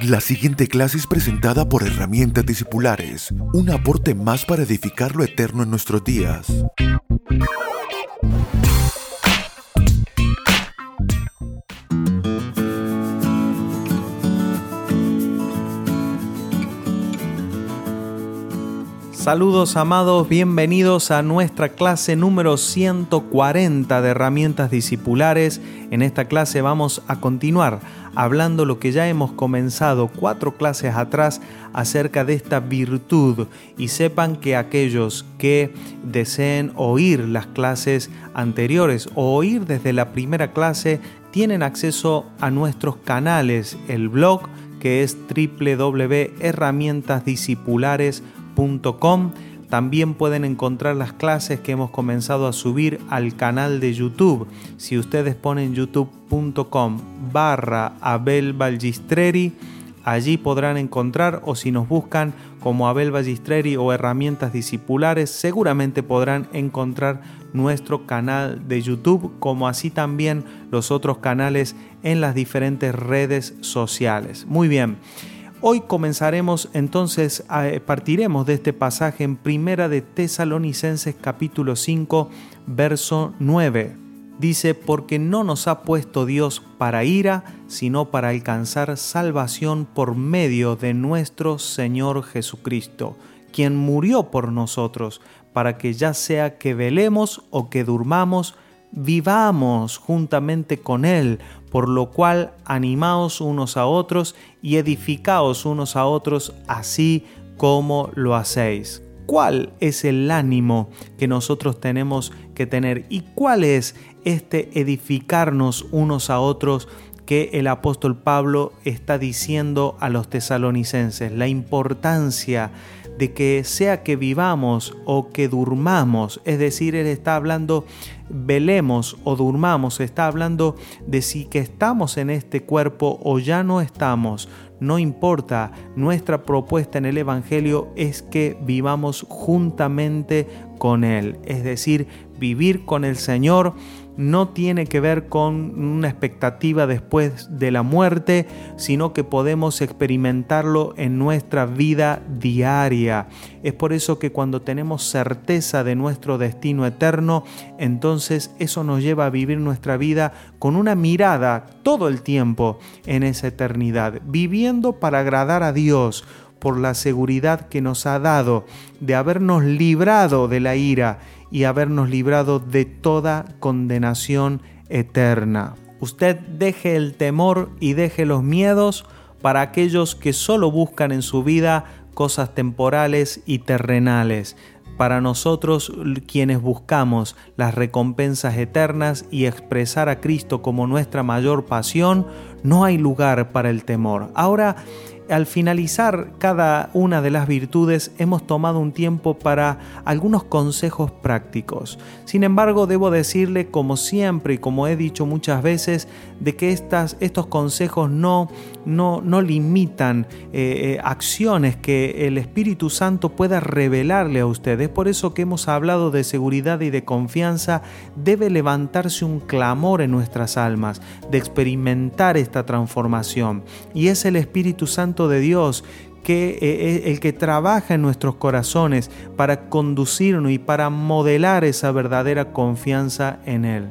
La siguiente clase es presentada por Herramientas Discipulares, un aporte más para edificar lo eterno en nuestros días. Saludos amados, bienvenidos a nuestra clase número 140 de herramientas discipulares. En esta clase vamos a continuar hablando lo que ya hemos comenzado cuatro clases atrás acerca de esta virtud. Y sepan que aquellos que deseen oír las clases anteriores o oír desde la primera clase tienen acceso a nuestros canales, el blog que es www.herramientasdiscipulares.com también pueden encontrar las clases que hemos comenzado a subir al canal de YouTube. Si ustedes ponen youtube.com barra Abel allí podrán encontrar o si nos buscan como Abel Ballistreri o herramientas discipulares, seguramente podrán encontrar nuestro canal de YouTube, como así también los otros canales en las diferentes redes sociales. Muy bien. Hoy comenzaremos entonces, eh, partiremos de este pasaje en Primera de Tesalonicenses capítulo 5, verso 9. Dice, porque no nos ha puesto Dios para ira, sino para alcanzar salvación por medio de nuestro Señor Jesucristo, quien murió por nosotros, para que ya sea que velemos o que durmamos, vivamos juntamente con Él, por lo cual animaos unos a otros y edificaos unos a otros así como lo hacéis. ¿Cuál es el ánimo que nosotros tenemos que tener y cuál es este edificarnos unos a otros que el apóstol Pablo está diciendo a los tesalonicenses? La importancia de que sea que vivamos o que durmamos, es decir, él está hablando velemos o durmamos, está hablando de si que estamos en este cuerpo o ya no estamos, no importa, nuestra propuesta en el Evangelio es que vivamos juntamente con Él, es decir, vivir con el Señor no tiene que ver con una expectativa después de la muerte, sino que podemos experimentarlo en nuestra vida diaria. Es por eso que cuando tenemos certeza de nuestro destino eterno, entonces eso nos lleva a vivir nuestra vida con una mirada todo el tiempo en esa eternidad, viviendo para agradar a Dios por la seguridad que nos ha dado de habernos librado de la ira y habernos librado de toda condenación eterna. Usted deje el temor y deje los miedos para aquellos que solo buscan en su vida cosas temporales y terrenales. Para nosotros quienes buscamos las recompensas eternas y expresar a Cristo como nuestra mayor pasión, no hay lugar para el temor. Ahora, al finalizar cada una de las virtudes hemos tomado un tiempo para algunos consejos prácticos. Sin embargo, debo decirle, como siempre y como he dicho muchas veces, de que estas, estos consejos no, no, no limitan eh, eh, acciones que el Espíritu Santo pueda revelarle a ustedes. Por eso que hemos hablado de seguridad y de confianza, debe levantarse un clamor en nuestras almas de experimentar esta transformación. Y es el Espíritu Santo de Dios que eh, el que trabaja en nuestros corazones para conducirnos y para modelar esa verdadera confianza en Él.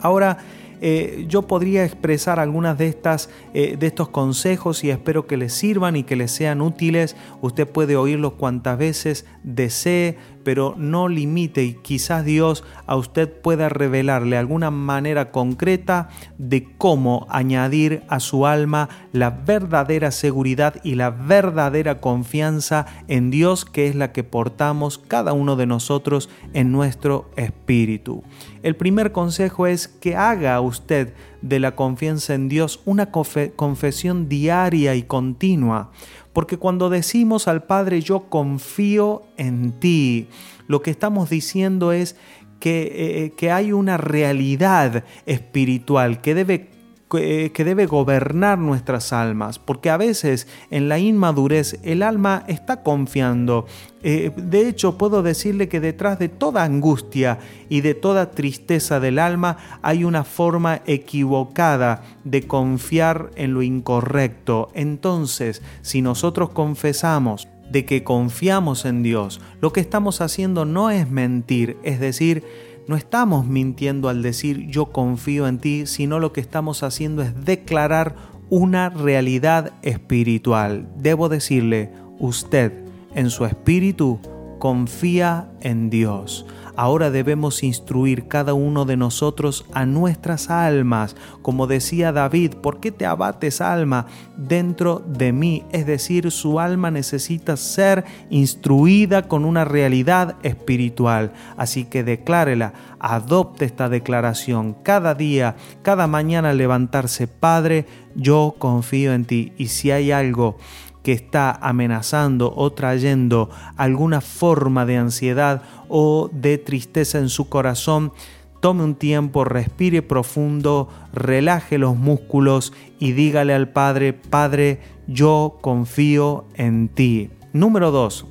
Ahora, eh, yo podría expresar algunas de, estas, eh, de estos consejos y espero que les sirvan y que les sean útiles. Usted puede oírlos cuantas veces desee, pero no limite y quizás Dios a usted pueda revelarle alguna manera concreta de cómo añadir a su alma la verdadera seguridad y la verdadera confianza en Dios que es la que portamos cada uno de nosotros en nuestro espíritu. El primer consejo es que haga usted de la confianza en Dios una confesión diaria y continua, porque cuando decimos al Padre yo confío en ti, lo que estamos diciendo es que, eh, que hay una realidad espiritual que debe eh, que debe gobernar nuestras almas, porque a veces en la inmadurez el alma está confiando. Eh, de hecho, puedo decirle que detrás de toda angustia y de toda tristeza del alma hay una forma equivocada de confiar en lo incorrecto. Entonces, si nosotros confesamos de que confiamos en Dios, lo que estamos haciendo no es mentir, es decir, no estamos mintiendo al decir yo confío en ti, sino lo que estamos haciendo es declarar una realidad espiritual. Debo decirle, usted en su espíritu confía en Dios ahora debemos instruir cada uno de nosotros a nuestras almas. Como decía David, ¿por qué te abates alma dentro de mí? Es decir, su alma necesita ser instruida con una realidad espiritual. Así que declárela, adopte esta declaración cada día, cada mañana levantarse, Padre, yo confío en ti. Y si hay algo que está amenazando o trayendo alguna forma de ansiedad o de tristeza en su corazón, tome un tiempo, respire profundo, relaje los músculos y dígale al Padre, Padre, yo confío en ti. Número 2.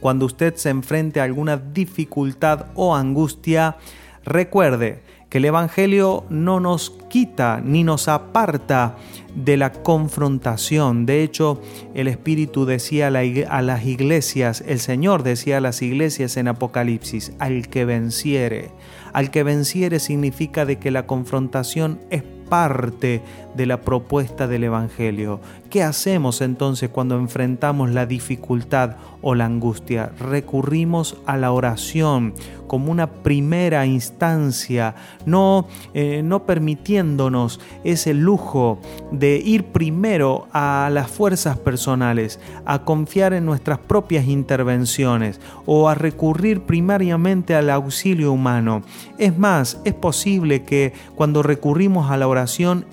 Cuando usted se enfrente a alguna dificultad o angustia, recuerde que el Evangelio no nos quita ni nos aparta de la confrontación. De hecho, el Espíritu decía a, las iglesias, el Señor decía a las iglesias en Apocalipsis, al que venciere. Al que venciere significa de que la confrontación es parte de la propuesta del Evangelio. ¿Qué hacemos entonces cuando enfrentamos la dificultad o la angustia? Recurrimos a la oración como una primera instancia, no, eh, no permitiéndonos ese lujo de ir primero a las fuerzas personales, a confiar en nuestras propias intervenciones o a recurrir primariamente al auxilio humano. Es más, es posible que cuando recurrimos a la oración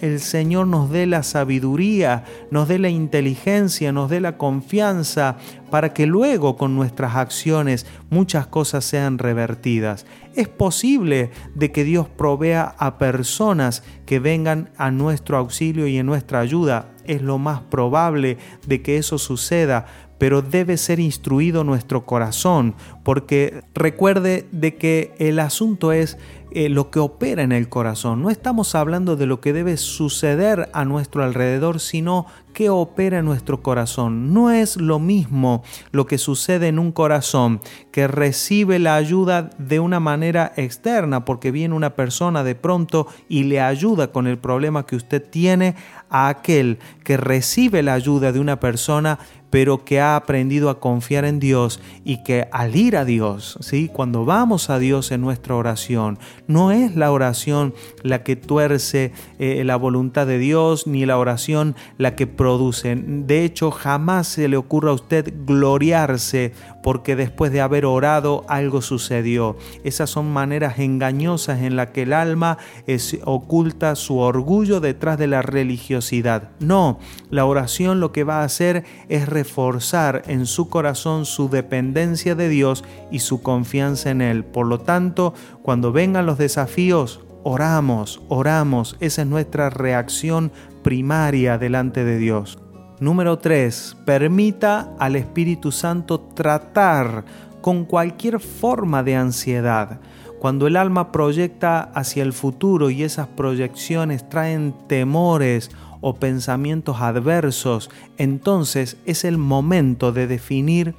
el Señor nos dé la sabiduría, nos dé la inteligencia, nos dé la confianza para que luego con nuestras acciones muchas cosas sean revertidas. Es posible de que Dios provea a personas que vengan a nuestro auxilio y en nuestra ayuda. Es lo más probable de que eso suceda, pero debe ser instruido nuestro corazón, porque recuerde de que el asunto es eh, lo que opera en el corazón. No estamos hablando de lo que debe suceder a nuestro alrededor, sino que opera en nuestro corazón. No es lo mismo lo que sucede en un corazón que recibe la ayuda de una manera externa, porque viene una persona de pronto y le ayuda con el problema que usted tiene, a aquel que recibe la ayuda de una persona pero que ha aprendido a confiar en Dios y que al ir a Dios, ¿sí? cuando vamos a Dios en nuestra oración, no es la oración la que tuerce eh, la voluntad de Dios, ni la oración la que produce. De hecho, jamás se le ocurra a usted gloriarse porque después de haber orado algo sucedió. Esas son maneras engañosas en las que el alma oculta su orgullo detrás de la religiosidad. No, la oración lo que va a hacer es reforzar en su corazón su dependencia de Dios y su confianza en Él. Por lo tanto, cuando vengan los desafíos, oramos, oramos. Esa es nuestra reacción primaria delante de Dios. Número 3. Permita al Espíritu Santo tratar con cualquier forma de ansiedad. Cuando el alma proyecta hacia el futuro y esas proyecciones traen temores o pensamientos adversos, entonces es el momento de definir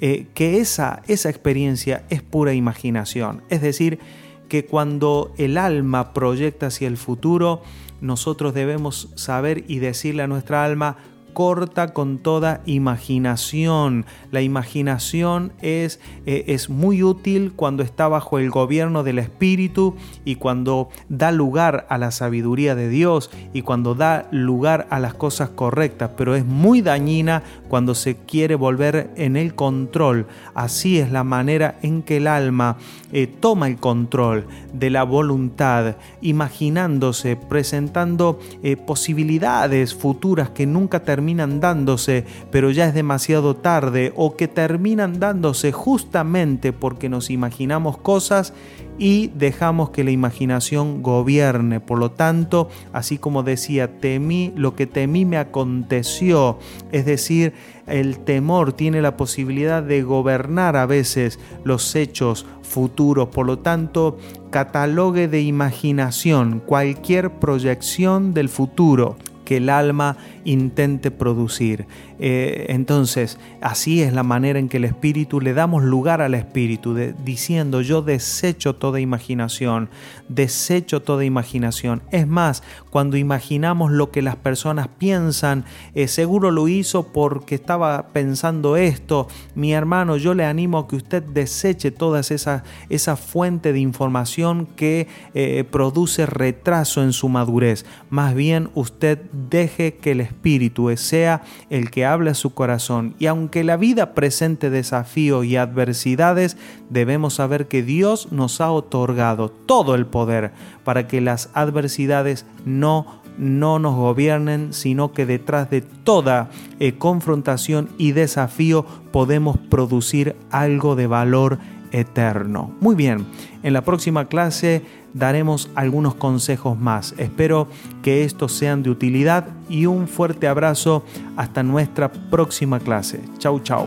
eh, que esa, esa experiencia es pura imaginación. Es decir, que cuando el alma proyecta hacia el futuro, nosotros debemos saber y decirle a nuestra alma, corta con toda imaginación. La imaginación es, eh, es muy útil cuando está bajo el gobierno del Espíritu y cuando da lugar a la sabiduría de Dios y cuando da lugar a las cosas correctas, pero es muy dañina cuando se quiere volver en el control. Así es la manera en que el alma eh, toma el control de la voluntad, imaginándose, presentando eh, posibilidades futuras que nunca terminan terminan dándose, pero ya es demasiado tarde, o que terminan dándose justamente porque nos imaginamos cosas y dejamos que la imaginación gobierne. Por lo tanto, así como decía, temí, lo que temí me aconteció, es decir, el temor tiene la posibilidad de gobernar a veces los hechos futuros. Por lo tanto, catalogue de imaginación cualquier proyección del futuro que el alma intente producir. Eh, entonces, así es la manera en que el espíritu le damos lugar al espíritu, diciendo yo desecho toda imaginación, desecho toda imaginación. Es más, cuando imaginamos lo que las personas piensan, eh, seguro lo hizo porque estaba pensando esto. Mi hermano, yo le animo a que usted deseche toda esa, esa fuente de información que eh, produce retraso en su madurez. Más bien, usted deje que el espíritu sea el que habla a su corazón. Y aunque la vida presente desafíos y adversidades, debemos saber que Dios nos ha otorgado todo el poder para que las adversidades no no nos gobiernen, sino que detrás de toda eh, confrontación y desafío podemos producir algo de valor eterno. Muy bien, en la próxima clase daremos algunos consejos más. Espero que estos sean de utilidad y un fuerte abrazo hasta nuestra próxima clase. Chau, chau.